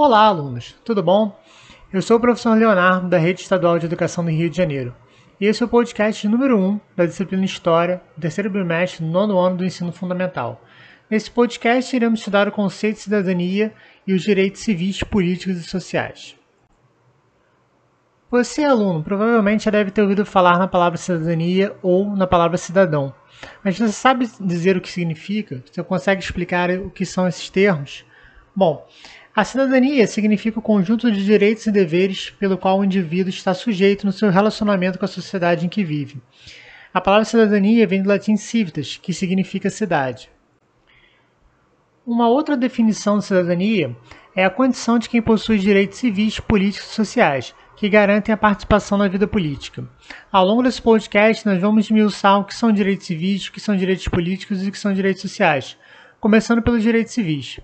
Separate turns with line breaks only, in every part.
Olá, alunos, tudo bom? Eu sou o professor Leonardo, da Rede Estadual de Educação do Rio de Janeiro. E esse é o podcast número 1 da disciplina História, do terceiro bimestre nono ano do ensino fundamental. Nesse podcast, iremos estudar o conceito de cidadania e os direitos civis, políticos e sociais. Você, aluno, provavelmente já deve ter ouvido falar na palavra cidadania ou na palavra cidadão. Mas você sabe dizer o que significa? Você consegue explicar o que são esses termos? Bom, a cidadania significa o conjunto de direitos e deveres pelo qual o indivíduo está sujeito no seu relacionamento com a sociedade em que vive. A palavra cidadania vem do latim civitas, que significa cidade. Uma outra definição de cidadania é a condição de quem possui direitos civis, políticos e sociais, que garantem a participação na vida política. Ao longo desse podcast, nós vamos esmiuçar o que são direitos civis, o que são direitos políticos e o que são direitos sociais, começando pelos direitos civis.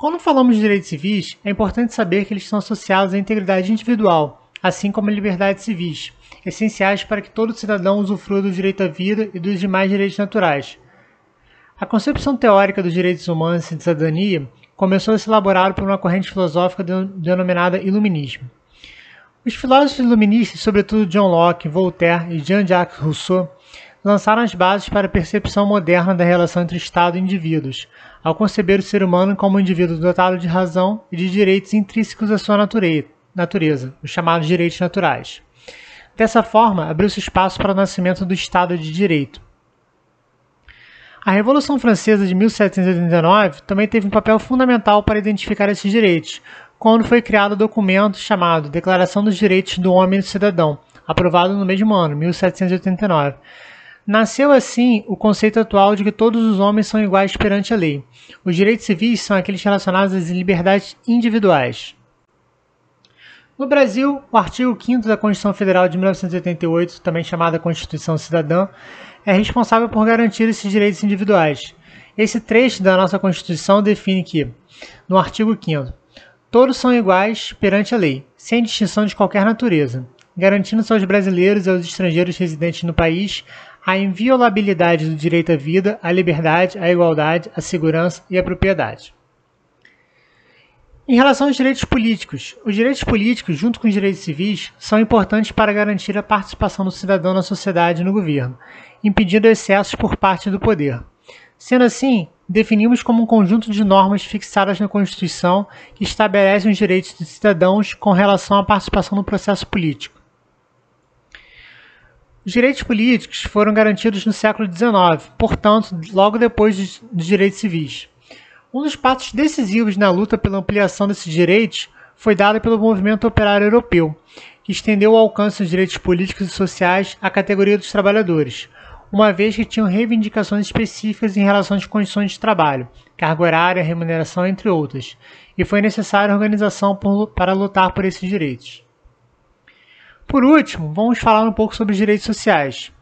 Quando falamos de direitos civis, é importante saber que eles estão associados à integridade individual, assim como a liberdades civis, essenciais para que todo cidadão usufrua do direito à vida e dos demais direitos naturais. A concepção teórica dos direitos humanos e de cidadania começou a ser elaborada por uma corrente filosófica denominada Iluminismo. Os filósofos iluministas, sobretudo John Locke, Voltaire e Jean-Jacques Rousseau, lançaram as bases para a percepção moderna da relação entre Estado e indivíduos, ao conceber o ser humano como um indivíduo dotado de razão e de direitos intrínsecos à sua natureza, os chamados direitos naturais. Dessa forma, abriu-se espaço para o nascimento do Estado de Direito. A Revolução Francesa de 1789 também teve um papel fundamental para identificar esses direitos, quando foi criado o documento chamado Declaração dos Direitos do Homem e do Cidadão, aprovado no mesmo ano, 1789. Nasceu assim o conceito atual de que todos os homens são iguais perante a lei. Os direitos civis são aqueles relacionados às liberdades individuais. No Brasil, o artigo 5 da Constituição Federal de 1988, também chamada Constituição Cidadã, é responsável por garantir esses direitos individuais. Esse trecho da nossa Constituição define que, no artigo 5 Todos são iguais perante a lei, sem distinção de qualquer natureza, garantindo-se aos brasileiros e aos estrangeiros residentes no país a inviolabilidade do direito à vida, à liberdade, à igualdade, à segurança e à propriedade. Em relação aos direitos políticos, os direitos políticos, junto com os direitos civis, são importantes para garantir a participação do cidadão na sociedade e no governo, impedindo excessos por parte do poder. Sendo assim, definimos como um conjunto de normas fixadas na Constituição que estabelecem os direitos dos cidadãos com relação à participação no processo político. Os direitos políticos foram garantidos no século XIX, portanto, logo depois dos direitos civis. Um dos passos decisivos na luta pela ampliação desses direitos foi dado pelo movimento operário europeu, que estendeu o alcance dos direitos políticos e sociais à categoria dos trabalhadores, uma vez que tinham reivindicações específicas em relação às condições de trabalho, carga horária, remuneração, entre outras, e foi necessária organização para lutar por esses direitos. Por último, vamos falar um pouco sobre os direitos sociais.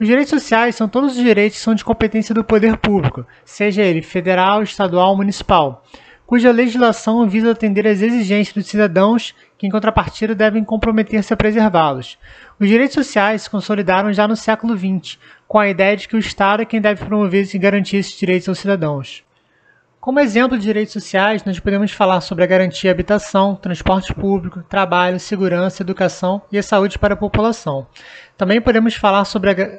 Os direitos sociais são todos os direitos que são de competência do poder público, seja ele federal, estadual ou municipal, cuja legislação visa atender às exigências dos cidadãos que, em contrapartida, devem comprometer-se a preservá-los. Os direitos sociais se consolidaram já no século XX, com a ideia de que o Estado é quem deve promover e garantir esses direitos aos cidadãos. Como exemplo de direitos sociais, nós podemos falar sobre a garantia à habitação, transporte público, trabalho, segurança, educação e a saúde para a população. Também podemos falar sobre a,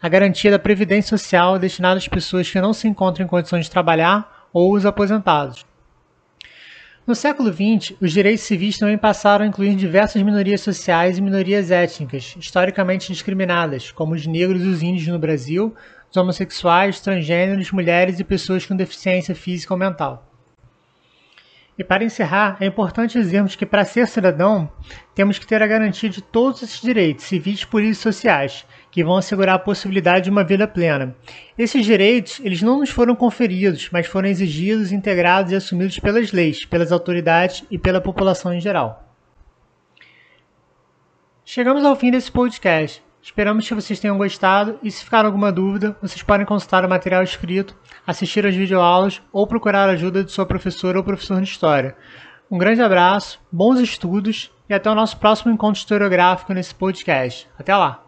a garantia da previdência social destinada às pessoas que não se encontram em condições de trabalhar ou os aposentados. No século XX, os direitos civis também passaram a incluir diversas minorias sociais e minorias étnicas, historicamente discriminadas, como os negros e os índios no Brasil, homossexuais, transgêneros, mulheres e pessoas com deficiência física ou mental. E para encerrar, é importante dizermos que para ser cidadão, temos que ter a garantia de todos esses direitos civis, políticos e sociais, que vão assegurar a possibilidade de uma vida plena. Esses direitos, eles não nos foram conferidos, mas foram exigidos, integrados e assumidos pelas leis, pelas autoridades e pela população em geral. Chegamos ao fim desse podcast. Esperamos que vocês tenham gostado e se ficar alguma dúvida, vocês podem consultar o material escrito, assistir às videoaulas ou procurar a ajuda de sua professora ou professor de história. Um grande abraço, bons estudos e até o nosso próximo encontro historiográfico nesse podcast. Até lá!